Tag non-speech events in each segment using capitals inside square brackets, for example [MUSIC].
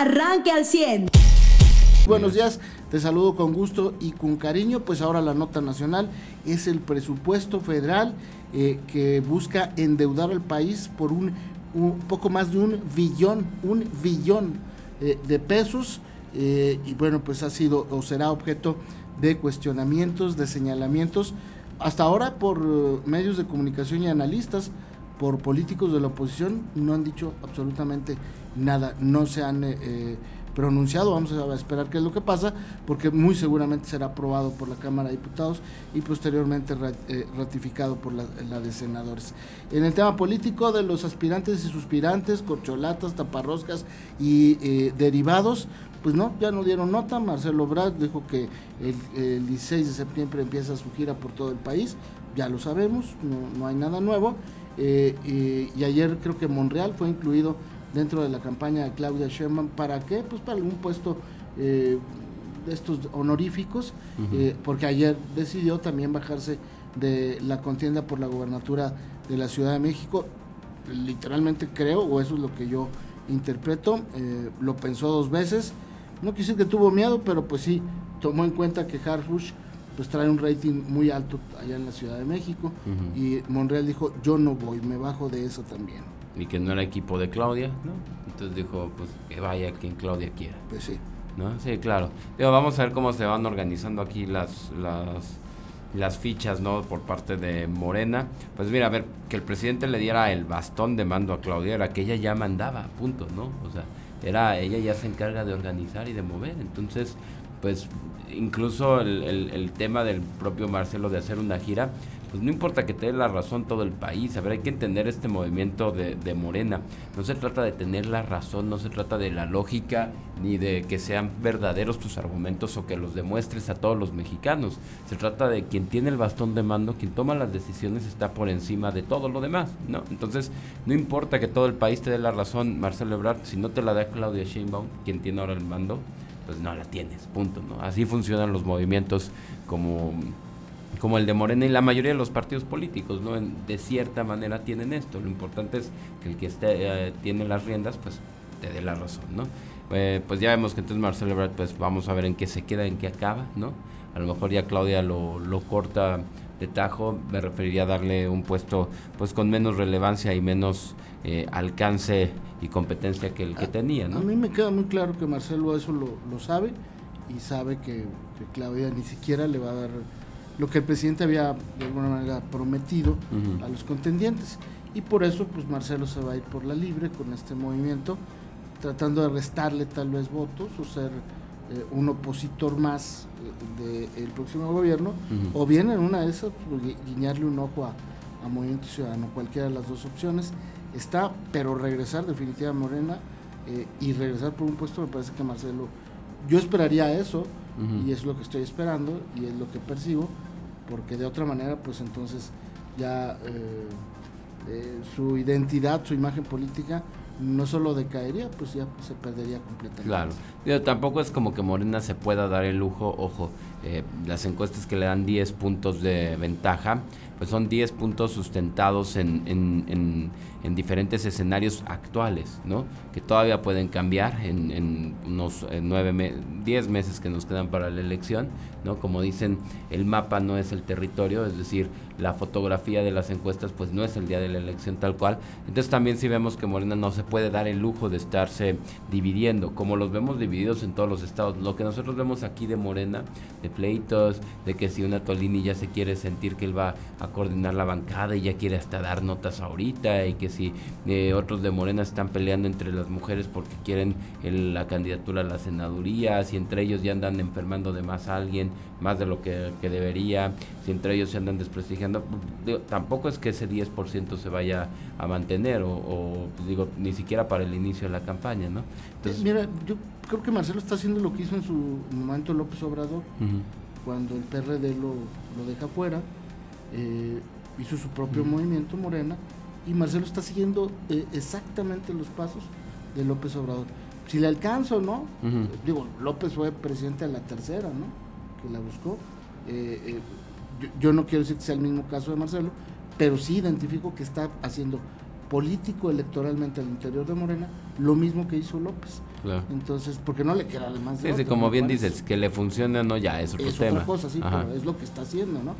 arranque al 100. Buenos días, te saludo con gusto y con cariño. Pues ahora la nota nacional es el presupuesto federal eh, que busca endeudar al país por un, poco más de un billón, un billón eh, de pesos. Eh, y bueno, pues ha sido o será objeto de cuestionamientos, de señalamientos, hasta ahora por medios de comunicación y analistas, por políticos de la oposición, no han dicho absolutamente nada, no se han eh, eh, pronunciado, vamos a esperar qué es lo que pasa, porque muy seguramente será aprobado por la Cámara de Diputados y posteriormente eh, ratificado por la, de senadores. En el tema político de los aspirantes y suspirantes, corcholatas, taparroscas y derivados, pues no, ya no dieron nota, Marcelo Brad dijo que el, 16 de septiembre empieza su gira por todo el país, ya lo sabemos, no, no hay nada nuevo, y ayer creo que Monreal fue incluido dentro de la campaña de Claudia Sheinbaum. ¿Para qué? Pues para algún puesto eh, de estos honoríficos, eh, porque ayer decidió también bajarse de la contienda por la gobernatura de la Ciudad de México. Literalmente creo, o eso es lo que yo interpreto, eh, lo pensó dos veces. No quise que tuvo miedo, pero pues sí, tomó en cuenta que Harfush pues trae un rating muy alto allá en la Ciudad de México y Monreal dijo, yo no voy, me bajo de eso también y que no era equipo de Claudia, ¿no? Entonces dijo, pues que vaya quien Claudia quiera. Pues sí. ¿No? Sí, claro. Digo, vamos a ver cómo se van organizando aquí las, las, las fichas, ¿no? Por parte de Morena. Pues mira, a ver, que el presidente le diera el bastón de mando a Claudia era que ella ya mandaba, punto, ¿no? O sea, era, ella ya se encarga de organizar y de mover. Entonces, pues incluso el, el, el tema del propio Marcelo de hacer una gira, pues no importa que te dé la razón todo el país, a ver, hay que entender este movimiento de, de, Morena. No se trata de tener la razón, no se trata de la lógica, ni de que sean verdaderos tus argumentos o que los demuestres a todos los mexicanos. Se trata de quien tiene el bastón de mando, quien toma las decisiones está por encima de todo lo demás, ¿no? Entonces, no importa que todo el país te dé la razón, Marcelo Ebrard, si no te la da Claudia Sheinbaum, quien tiene ahora el mando, pues no la tienes, punto. Así funcionan los movimientos como como el de Morena y la mayoría de los partidos políticos, ¿no? de cierta manera tienen esto. Lo importante es que el que esté, eh, tiene las riendas, pues te dé la razón, ¿no? Eh, pues ya vemos que entonces Marcelo Ebrard, pues vamos a ver en qué se queda, en qué acaba, ¿no? A lo mejor ya Claudia lo, lo corta de tajo, me referiría a darle un puesto pues con menos relevancia y menos eh, alcance y competencia que el que tenía, ¿no? A mí me queda muy claro que Marcelo eso lo, lo sabe y sabe que, que Claudia ni siquiera le va a dar lo que el presidente había de alguna manera prometido a los contendientes. Y por eso, pues Marcelo se va a ir por la libre con este movimiento, tratando de restarle tal vez votos o ser eh, un opositor más eh, del próximo gobierno, o bien en una de esas, pues, guiñarle un ojo a, Movimiento Ciudadano, cualquiera de las dos opciones está, pero regresar definitivamente a Morena eh, y regresar por un puesto, me parece que Marcelo, yo esperaría eso, y es lo que estoy esperando, y es lo que percibo, porque de otra manera, pues entonces ya eh, eh, su identidad, su imagen política no solo decaería, pues ya se perdería completamente. Claro, tampoco es como que Morena se pueda dar el lujo, ojo, eh, las encuestas que le dan 10 puntos de ventaja, pues son 10 puntos sustentados en, en, en, diferentes escenarios actuales, ¿no? Que todavía pueden cambiar en, unos 9, 10 meses que nos quedan para la elección, ¿no? Como dicen, el mapa no es el territorio, es decir, la fotografía de las encuestas pues no es el día de la elección tal cual. Entonces también si vemos que Morena no se puede dar el lujo de estarse dividiendo, como los vemos divididos en todos los estados. Lo que nosotros vemos aquí de Morena, de pleitos, de que si una Tolini ya se quiere sentir que él va a coordinar la bancada y ya quiere hasta dar notas ahorita y que si eh, otros de Morena están peleando entre las mujeres porque quieren la candidatura a la senaduría, si entre ellos ya andan enfermando de más a alguien, más de lo que, debería, si entre ellos se andan desprestigiando, tampoco es que ese 10% se vaya a mantener o, digo, ni siquiera para el inicio de la campaña, ¿no? Entonces, Mira, yo creo que Marcelo está haciendo lo que hizo en su momento López Obrador, cuando el PRD lo, lo deja fuera, eh, hizo su propio movimiento Morena, y Marcelo está siguiendo eh, exactamente los pasos de López Obrador. Si le alcanza o no, digo, López fue presidente de la tercera, ¿no? Que la buscó. Eh, yo, no quiero decir que sea el mismo caso de Marcelo, pero sí identifico que está haciendo político electoralmente al interior de Morena, lo mismo que hizo López. Entonces, porque no le queda además de sí, como bien dices, que le funcione o no ya es otro es tema. otra cosa, sí, pero es lo que está haciendo, ¿no?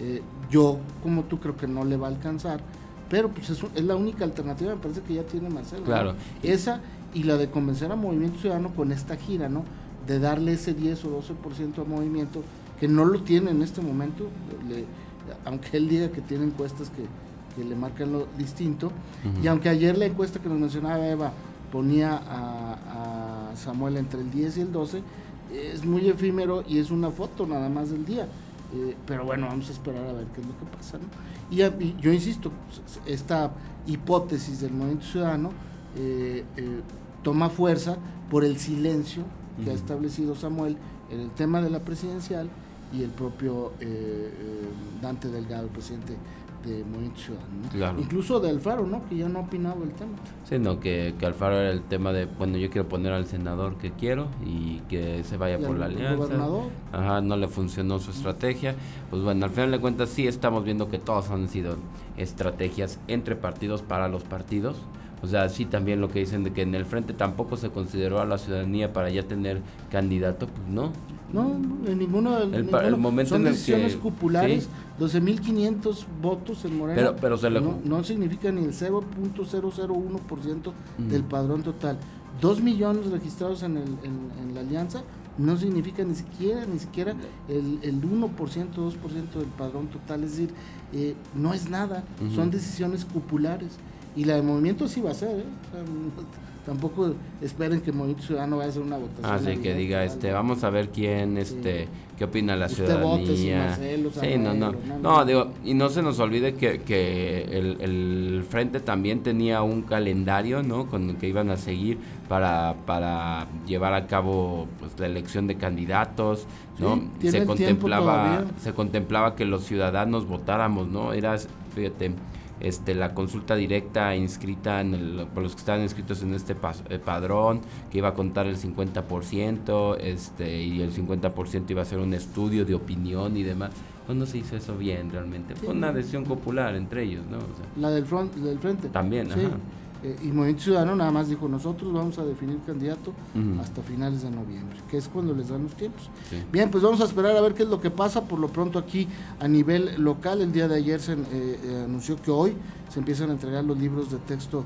Eh, yo, como tú, creo que no le va a alcanzar, pero pues es, es la única alternativa, me parece que ya tiene Marcelo. Claro. Esa y la de convencer a Movimiento Ciudadano con esta gira, ¿no? De darle ese 10 o 12% a Movimiento, que no lo tiene en este momento, aunque él diga que tiene encuestas que, le marcan lo distinto, y aunque ayer la encuesta que nos mencionaba Eva ponía a, Samuel entre el 10 y el 12, es muy efímero y es una foto nada más del día. Eh, pero bueno, vamos a esperar a ver qué es lo que pasa. Y, yo insisto, esta hipótesis del movimiento ciudadano eh, eh, toma fuerza por el silencio que ha establecido Samuel en el tema de la presidencial y el propio Dante Delgado, el presidente de Movimiento Ciudadano. Incluso de Alfaro, ¿no? Que ya no ha opinado el tema. Sí, no, que, que, Alfaro era el tema de, bueno, yo quiero poner al senador que quiero y que se vaya por la alianza. Gobernador? Ajá, no le funcionó su estrategia. Pues bueno, al final de cuentas sí estamos viendo que todos han sido estrategias entre partidos para los partidos. O sea, sí también lo que dicen de que en el frente tampoco se consideró a la ciudadanía para ya tener candidato, pues no. No, en ninguno. El, el momento son en decisiones que, cupulares, 12.500 votos en Morena. Pero, pero se no, no, significa ni el 0.001% mm. del padrón total. Dos millones registrados en, el, en, la alianza no significa ni siquiera ni siquiera el, el 1%, 2% del padrón total. Es decir, eh, no es nada, son decisiones cupulares. Y la de movimiento sí va a ser, ¿eh? [LAUGHS] tampoco esperen que el Movimiento Ciudadano vaya a hacer una votación. Así que diga, este, vamos a ver quién, este, qué opina la ciudadanía. sí, no, no, no, digo, y no se nos olvide que, que el, el, Frente también tenía un calendario, ¿no? Con el que iban a seguir para, para llevar a cabo pues, la elección de candidatos, ¿no? se contemplaba, se contemplaba que los ciudadanos votáramos, ¿no? Era, fíjate, este, la consulta directa inscrita en el, por los que estaban inscritos en este eh, padrón, que iba a contar el 50%, este, y el 50% iba a ser un estudio de opinión y demás. ¿Cuándo se hizo eso bien realmente? Fue una decisión popular entre ellos, ¿no? la del, front, del frente. También, ajá. Eh, y Movimiento Ciudadano nada más dijo, nosotros vamos a definir candidato hasta finales de noviembre, que es cuando les dan los tiempos. Bien, pues vamos a esperar a ver qué es lo que pasa. Por lo pronto aquí a nivel local, el día de ayer se eh, eh, anunció que hoy se empiezan a entregar los libros de texto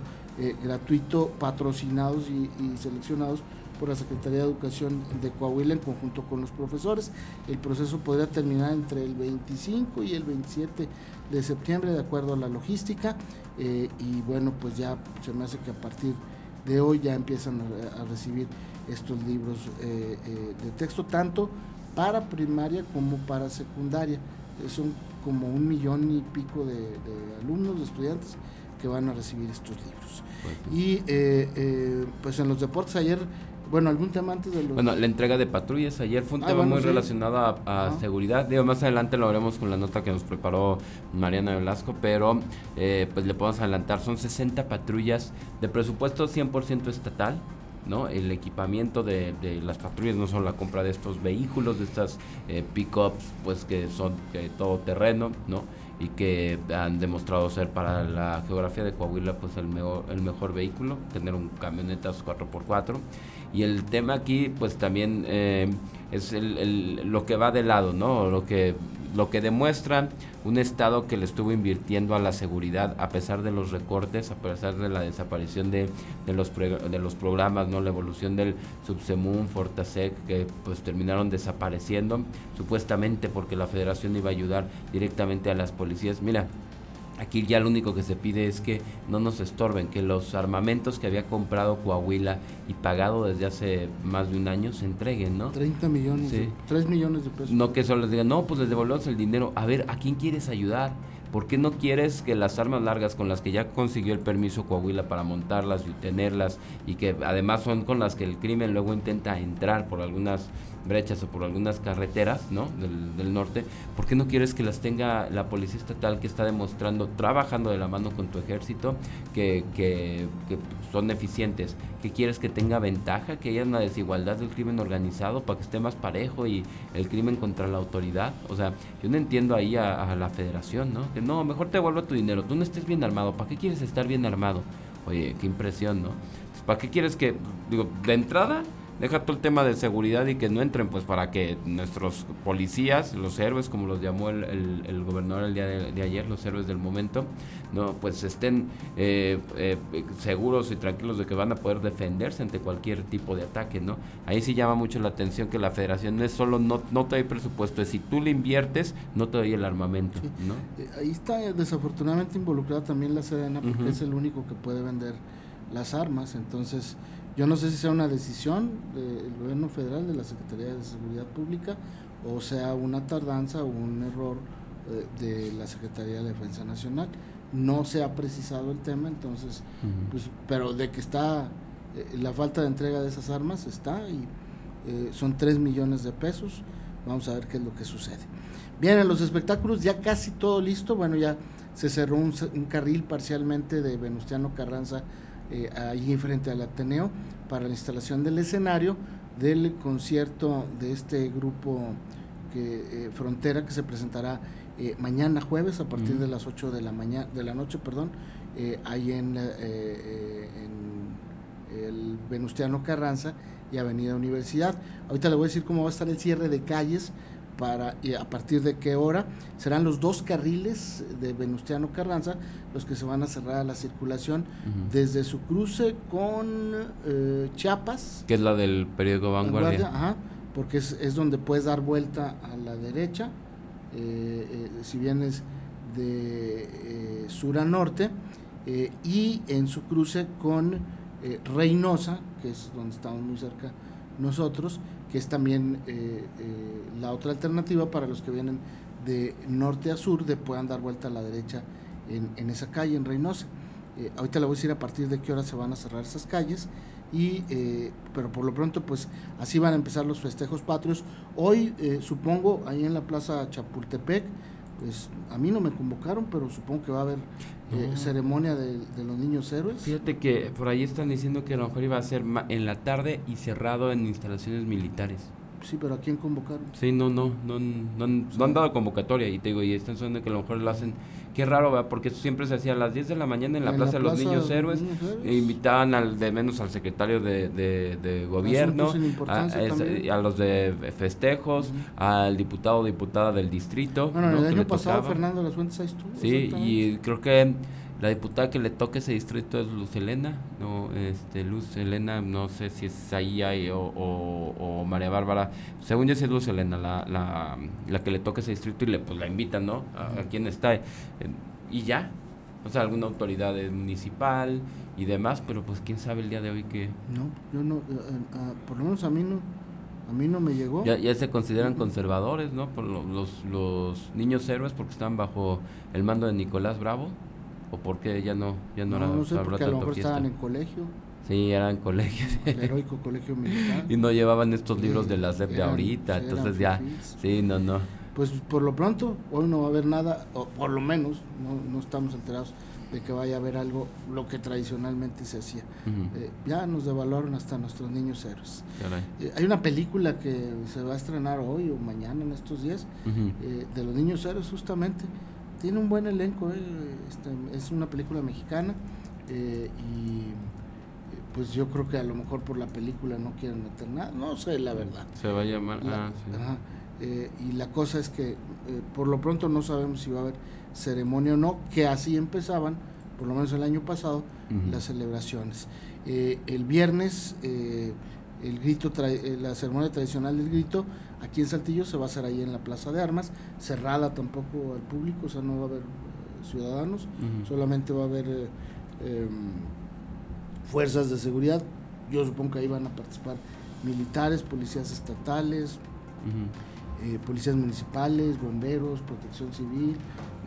gratuito patrocinados y, y seleccionados por la Secretaría de Educación de Coahuila en conjunto con los profesores. El proceso podría terminar entre el 25 y el 27 de septiembre, de acuerdo a la logística. Eh, y bueno, pues ya se me hace que a partir de hoy ya empiezan a, recibir estos libros eh, eh, de texto, tanto para primaria como para secundaria. son como un millón y pico de, alumnos, de estudiantes que van a recibir estos libros. Y pues en los deportes ayer bueno, algún tema antes de los... Bueno, la entrega de patrullas. Ayer fue un ah, tema muy relacionado a, seguridad. Digo, más adelante lo haremos con la nota que nos preparó Mariana Velasco, pero eh, pues le podemos adelantar. Son 60 patrullas de presupuesto 100% estatal. ¿no? El equipamiento de, las patrullas no son la compra de estos vehículos, de estas eh, pickups, pues que son eh, todo terreno, ¿no? Y que han demostrado ser para la geografía de Coahuila pues el mejor, el mejor vehículo, tener un camionetas 4x4 y el tema aquí pues también eh, es el, lo que va de lado, ¿no? Lo que lo que demuestra un Estado que le estuvo invirtiendo a la seguridad a pesar de los recortes, a pesar de la desaparición de, de, los, de los programas, no la evolución del Subsemun, Fortasec, que pues terminaron desapareciendo, supuestamente porque la federación iba a ayudar directamente a las policías. Mira, Aquí ya lo único que se pide es que no nos estorben, que los armamentos que había comprado Coahuila y pagado desde hace más de un año se entreguen, ¿no? 30 millones, sí. 3 millones de pesos. No que solo les digan, no, pues les devolvemos el dinero. A ver, ¿a quién quieres ayudar? ¿Por qué no quieres que las armas largas con las que ya consiguió el permiso Coahuila para montarlas y tenerlas y que además son con las que el crimen luego intenta entrar por algunas brechas o por algunas carreteras ¿no? del, del norte, ¿por qué no quieres que las tenga la policía estatal que está demostrando, trabajando de la mano con tu ejército, que, que, que son eficientes? ¿Qué quieres que tenga ventaja, que haya una desigualdad del crimen organizado para que esté más parejo y el crimen contra la autoridad? O sea, yo no entiendo ahí a, la federación, ¿no? que no, mejor te devuelvo tu dinero, tú no estés bien armado, ¿para qué quieres estar bien armado? Oye, qué impresión, ¿no? ¿Para qué quieres que, digo, de entrada, deja todo el tema de seguridad y que no entren, pues para que nuestros policías, los héroes, como los llamó el, el, gobernador el día de, ayer, los héroes del momento, no pues estén eh, eh, seguros y tranquilos de que van a poder defenderse ante cualquier tipo de ataque, ¿no? Ahí sí llama mucho la atención que la federación no es solo no, no te da presupuesto, es si tú le inviertes, no te doy el armamento, ¿no? Eh, ahí está desafortunadamente involucrada también la Sedena porque es el único que puede vender las armas, entonces yo no sé si sea una decisión del gobierno federal, de la Secretaría de Seguridad Pública, o sea una tardanza o un error eh, de la Secretaría de Defensa Nacional. No se ha precisado el tema, entonces, pues, pero de que está eh, la falta de entrega de esas armas está y eh, son 3 millones de pesos. Vamos a ver qué es lo que sucede. Bien, en los espectáculos ya casi todo listo. Bueno, ya se cerró un, un carril parcialmente de Venustiano Carranza eh, allí frente al Ateneo para la instalación del escenario del concierto de este grupo que eh, Frontera que se presentará eh, mañana jueves a partir de las 8 de la mañana de la noche, perdón, ahí en, en el Venustiano Carranza y Avenida Universidad. Ahorita le voy a decir cómo va a estar el cierre de calles para y a partir de qué hora serán los dos carriles de Venustiano Carranza los que se van a cerrar a la circulación desde su cruce con eh, Chiapas. Que es la del periódico Vanguardia, porque es, es, donde puedes dar vuelta a la derecha eh, eh, si vienes de sur a norte y en su cruce con Reynosa que es donde estamos muy cerca nosotros que es también eh, eh, la otra alternativa para los que vienen de norte a sur, de puedan dar vuelta a la derecha en, esa calle, en Reynosa. Eh, ahorita le voy a decir a partir de qué hora se van a cerrar esas calles, y, pero por lo pronto pues así van a empezar los festejos patrios. Hoy supongo ahí en la Plaza Chapultepec, pues a mí no me convocaron, pero supongo que va a haber eh, ceremonia de, los niños héroes. Fíjate que por ahí están diciendo que a lo mejor iba a ser en la tarde y cerrado en instalaciones militares. Sí, pero ¿a quién convocaron? Sí, no, no, no, no, no, han dado convocatoria y te digo, y están sonando que a lo mejor lo hacen. Qué raro, ¿verdad? Porque eso siempre se hacía a las 10 de la mañana en la Plaza de los Niños Héroes. E invitaban al de menos al secretario de, de, gobierno, a, a, los de festejos, al diputado o diputada del distrito. Bueno, el año pasado Fernando Las Fuentes ahí estuvo. Sí, y creo que la diputada que le toque ese distrito es Luz Elena, no, este, Luz Elena, no sé si es ahí, o, o, María Bárbara, según yo sí es Luz Elena, la, la, la que le toque ese distrito y le pues la invitan, ¿no? A, quien está. Eh, y ya, o sea, alguna autoridad municipal y demás, pero pues quién sabe el día de hoy que... No, yo no, eh, eh, por lo menos a mí no, a mí no me llegó. Ya, ya se consideran conservadores, ¿no? Por los, los niños héroes porque están bajo el mando de Nicolás Bravo o por qué ya no ya no, no, no sé porque a lo mejor estaban en colegio. Sí eran colegios. El heroico colegio militar. Y no llevaban estos libros de la SEP de ahorita entonces ya sí no no. Pues por lo pronto hoy no va a haber nada o por lo menos no, no estamos enterados de que vaya a haber algo lo que tradicionalmente se hacía. Eh, ya nos devaluaron hasta nuestros niños héroes. Eh, hay una película que se va a estrenar hoy o mañana en estos días eh, de los niños héroes justamente tiene un buen elenco, eh, este, es una película mexicana eh, y eh, pues yo creo que a lo mejor por la película no quieren meter nada, no sé la verdad. Se va a llamar... ah, y la cosa es que por lo pronto no sabemos si va a haber ceremonia o no, que así empezaban, por lo menos el año pasado, las celebraciones. el viernes el grito la ceremonia tradicional del grito Aquí en Saltillo se va a hacer ahí en la Plaza de Armas, cerrada tampoco al público, o sea, no va a haber eh, ciudadanos, solamente va a haber eh, em, fuerzas de seguridad. Yo supongo que ahí van a participar militares, policías estatales, eh, policías municipales, bomberos, protección civil.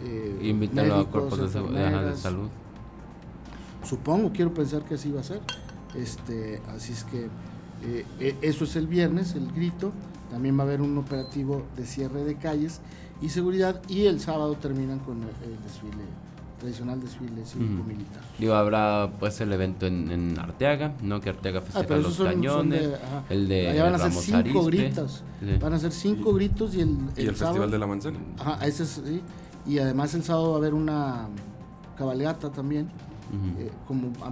Eh, a cuerpos de, de, salud. Supongo, quiero pensar que así va a ser. Este, así es que eso es el viernes, el grito. También va a haber un operativo de cierre de calles y seguridad y el sábado terminan con el, desfile tradicional desfile cívico-militar. Digo, habrá pues el evento en, Arteaga, ¿no? Que Arteaga ah, festeja los cañones, el de Allá van a ser cinco gritos, van a ser cinco gritos y el, el, Festival de la Manzana. Ajá, ese es, sí, Y además el sábado va a haber una cabalgata también, eh, como a,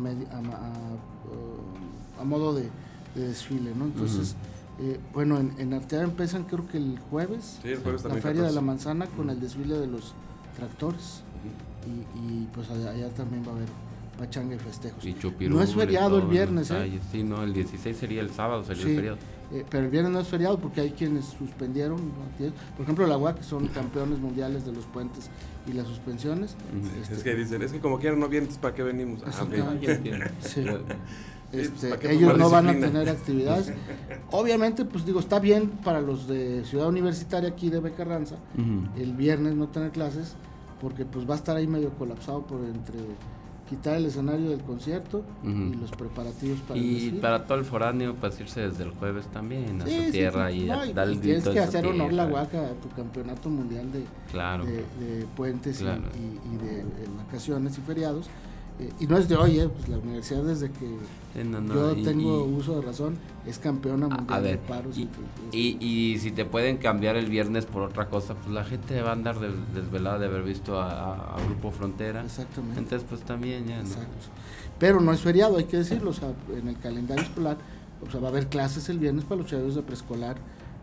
a, modo de, desfile, ¿no? Entonces, eh, bueno, en, en Arteaga empiezan creo que el jueves, la Feria de la Manzana con el desfile de los tractores. y, pues allá, también va a haber pachanga y festejos. no es feriado el viernes, ¿eh? Sí, no, el 16 sería el sábado, sería el feriado. Eh, pero el viernes no es feriado porque hay quienes suspendieron, por ejemplo la UAC, que son campeones mundiales de los puentes y las suspensiones. es este, que dicen, es que como quieran no vienes, ¿para qué venimos? Ah, [LAUGHS] sí. Este, ellos no van a tener actividades. [LAUGHS] Obviamente, pues digo, está bien para los de Ciudad Universitaria aquí de Becarranza, el viernes no tener clases, porque pues va a estar ahí medio colapsado por entre quitar el escenario del concierto y los preparativos para y para todo el foráneo pues irse desde el jueves también a su tierra y dar tienes que hacer honor la huaca a tu campeonato mundial de, de, puentes y, de vacaciones y feriados y no es de hoy, eh, pues la universidad desde que yo tengo uso de razón es campeona mundial de paros. Y, y, si te pueden cambiar el viernes por otra cosa, pues la gente va a andar desvelada de haber visto a, Grupo Frontera. Exactamente. Entonces pues también ya, Pero no es feriado, hay que decirlo, o sea, en el calendario escolar o sea, va a haber clases el viernes para los chavos de preescolar,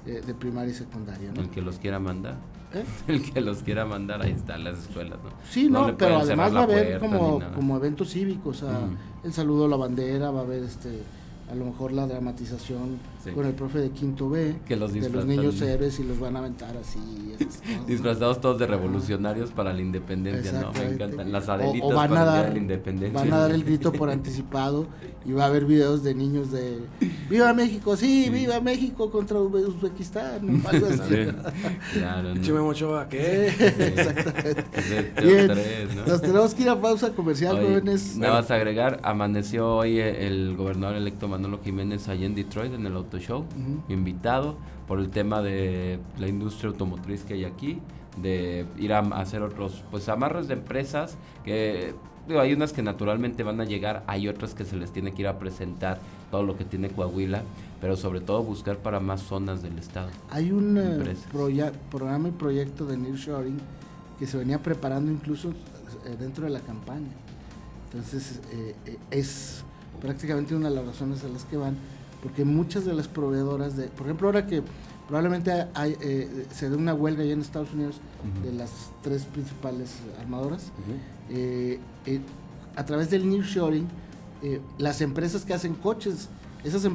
eh, de primaria y secundaria. El que los quiera mandar. ¿Eh? [LAUGHS] El que los quiera mandar, ahí están las escuelas, ¿no? Sí, no, pero además va a haber como, como eventos cívicos, o sea, el saludo a la bandera, va a haber este a lo mejor la dramatización con el profe de quinto B que los de los niños héroes y los van a aventar así [LAUGHS] disfrazados todos de revolucionarios para la independencia no me encantan. Las adelitas o, van a dar la independencia. van a dar el grito por [LAUGHS] anticipado y va a haber videos de niños de viva México sí, viva México contra Uzbekistán algo así. claro ¿no? ¿qué? [LAUGHS] exactamente. Bien, nos tenemos que ir a pausa comercial jóvenes. nada vas a agregar amaneció hoy el gobernador electo Manolo Jiménez allá en Detroit en el Auto Show, invitado por el tema de la industria automotriz que hay aquí, de ir a hacer otros pues amarres de empresas que hay unas que naturalmente van a llegar, hay otras que se les tiene que ir a presentar todo lo que tiene Coahuila, pero sobre todo buscar para más zonas del estado. Hay un eh, programa y proyecto de nearshoring que se venía preparando incluso eh, dentro de la campaña. Entonces eh, es prácticamente una de las razones a las que van, porque muchas de las proveedoras de, por ejemplo, ahora que probablemente hay, eh, se dé una huelga ya en Estados Unidos de las tres principales armadoras, eh, eh, a través del nearshoring, las empresas que hacen coches, esas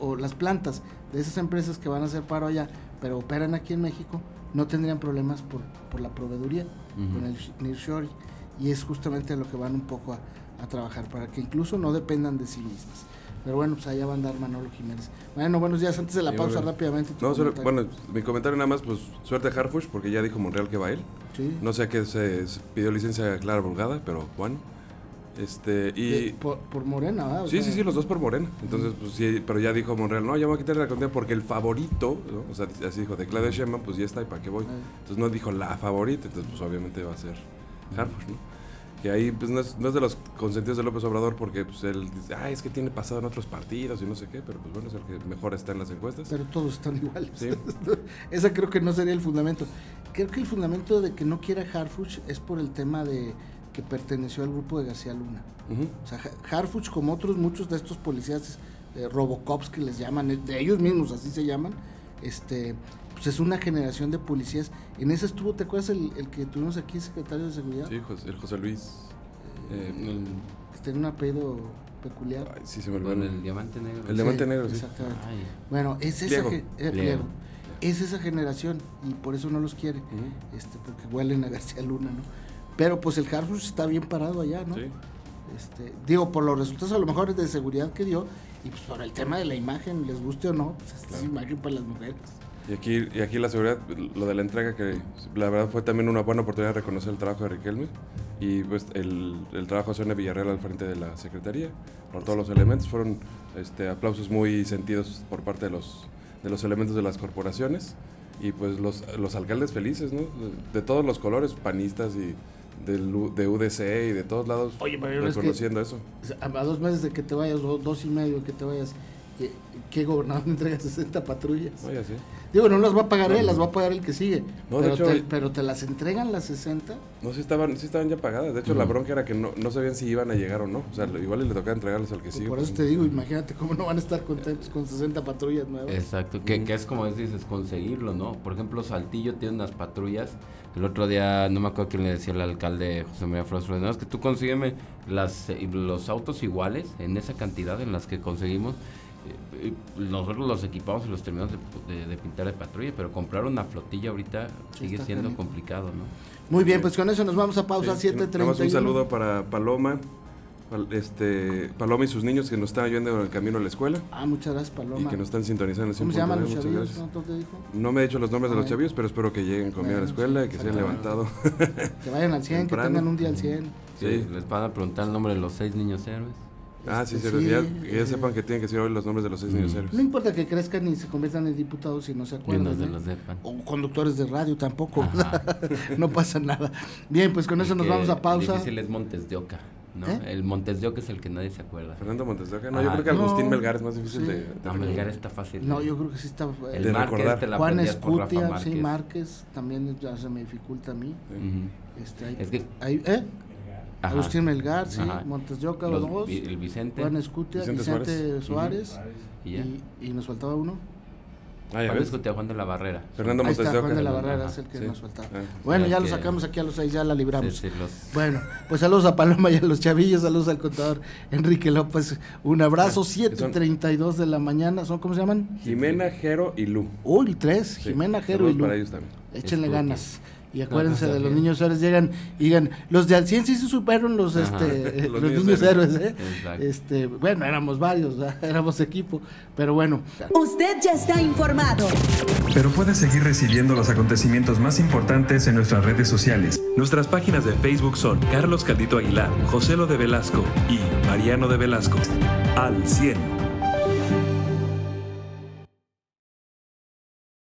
o las plantas de esas empresas que van a hacer paro allá, pero operan aquí en México, no tendrían problemas por, por la proveeduría con el nearshoring. Y es justamente lo que van un poco a, a trabajar para que incluso no dependan de sí mismas. Pero bueno, pues allá va a andar Manolo Jiménez. Bueno, buenos días. Antes de la pausa, rápidamente. No, bueno, mi comentario nada más, pues suerte a Harfush, porque ya dijo Monreal que va él. Sí. No sé a qué se, pidió licencia Clara Volgada, pero bueno. Este, y... por, Morena, ¿verdad? sí, sí, sí, los dos por Morena. Entonces, pues sí, pero ya dijo Monreal, no, ya voy a quitar la contienda porque el favorito, ¿no? o sea, así dijo, de Claudia Sheinbaum, pues ya está, ¿y para qué voy? Entonces no dijo la favorita, entonces pues obviamente va a ser Harfush, ¿no? Que ahí pues no es, no es, de los consentidos de López Obrador porque pues él dice, ah, es que tiene pasado en otros partidos y no sé qué, pero pues bueno, es el que mejor está en las encuestas. Pero todos están iguales. ¿Sí? [LAUGHS] Esa creo que no sería el fundamento. Creo que el fundamento de que no quiera Harfuch es por el tema de que perteneció al grupo de García Luna. O sea, Harfuch, como otros muchos de estos policías eh, Robocops que les llaman, de ellos mismos así se llaman, este pues es una generación de policías. En ese estuvo, ¿te acuerdas el, que tuvimos aquí, secretario de seguridad? Sí, el José Luis. Eh, el, que tiene un apellido peculiar. sí, se me olvidó. el diamante negro. El diamante negro, sí. Exactamente. Bueno, es esa, eh, es esa generación y por eso no los quiere, este, porque huelen a García Luna, ¿no? Pero pues el Harfush está bien parado allá, ¿no? Sí. Este, digo, por los resultados a lo mejor de seguridad que dio y pues por el tema de la imagen, les guste o no, pues esta es imagen para las mujeres. Y aquí, y aquí la seguridad, lo de la entrega, que la verdad fue también una buena oportunidad de reconocer el trabajo de Riquelme y pues el, el trabajo de Sonia Villarreal al frente de la Secretaría, por todos los elementos. Fueron este, aplausos muy sentidos por parte de los, de los elementos de las corporaciones y pues los, los alcaldes felices, ¿no? De, todos los colores, panistas y del, de UDC y de todos lados Oye, reconociendo eso. A dos meses de que te vayas, o dos y medio que te vayas, ¿Qué gobernador entrega 60 patrullas? Oye, sí. Digo, no las va a pagar él, las va a pagar el que sigue. No, de pero, hecho, te, pero te las entregan las 60. No, sí estaban, sí estaban ya pagadas. De hecho, la bronca era que no, no sabían si iban a llegar o no. O sea, igual le tocaba entregarles al que sigue. Por pues, eso te digo, imagínate cómo no van a estar contentos con 60 patrullas nuevas. Exacto, que, que es como dices, conseguirlo, ¿no? Por ejemplo, Saltillo tiene unas patrullas. El otro día, no me acuerdo quién le decía al alcalde José María Flores Flores, no, es que tú consígueme las, eh, los autos iguales en esa cantidad en las que conseguimos. Nosotros los equipamos y los terminamos de, de- de pintar de patrulla, pero comprar una flotilla ahorita Sí, sigue siendo complicado, ¿no? Muy bien, pues con eso nos vamos a pausa Sí, nada más 7.30. un saludo para Paloma, pal- este, Paloma y sus niños que nos están ayudando en el camino a la escuela Ah, muchas gracias, y Paloma. que nos están sintonizando. ¿Cómo se 100.9. llaman los Muchas chavillos? gracias. ¿No te dijo? No me he dicho los nombres de los chavillos, pero espero que lleguen conmigo a la escuela y que se hayan levantado. Que vayan al 100, que tengan un día al 100. Sí, Sí. Les van a preguntar el nombre de los seis niños héroes. Ah, sí, Este, cierto. sí, que ya, que ya eh, sepan que tienen que decir hoy los nombres de los seis niños Mm. héroes. No importa que crezcan y se conviertan en diputados si no se Y acuerdan. de ¿eh? los sepan. O conductores de radio tampoco. [LAUGHS] No pasa nada. Bien, pues con eso nos vamos a pausa. difícil es Montes de Oca, ¿no? ¿Eh? El Montes de Oca es el que nadie se acuerda. Fernando Montes de Oca. No, Ah, yo creo que no. Agustín Melgar es más difícil Sí. de, de No. Melgar está fácil. No, yo creo que sí está. eh, El de Márquez recordar. te la Juan Escutia, Márquez. sí, Márquez, también ya se me dificulta a mí. Este, hay- Es que- hay- ¿eh? Ajá. Agustín Melgar, sí, Ajá. Montes de Oca, Los- dos. El Vicente. Juan Escutia, Vicente Vicente, Suárez. Suárez. Y ya. y, y nos faltaba uno. Ah, ya Juan ves. Escutia, Juan de la Barrera. Fernando Ahí Montes está, de Juan Oca. de la Ajá. Barrera es el que Sí. nos faltaba. Ah. Bueno, Ya lo sacamos aquí a los seis, ya la libramos. Sí, sí, los- Bueno, pues saludos a Paloma y a los chavillos, saludos al contador Enrique López. Un abrazo, Ah, 7.32 de la mañana. ¿Son cómo se llaman? Jimena, Jero y Lu. Uy, tres, Sí. Jimena, Jero y Lu. para ellos también. Échenle Escutia. ganas. Y acuérdense de los niños héroes, llegan y digan, los de al 100 sí se superan los, Ajá. este, [LAUGHS] Los los, niños niños héroes, ¿eh? Exacto. Este, bueno, éramos varios, ¿verdad? [LAUGHS] éramos equipo, pero bueno. Usted ya está informado. Pero puedes seguir recibiendo los acontecimientos más importantes en nuestras redes sociales. Nuestras páginas de Facebook son Carlos Caldito Aguilar, José Lo de Velasco y Mariano de Velasco. Al 100.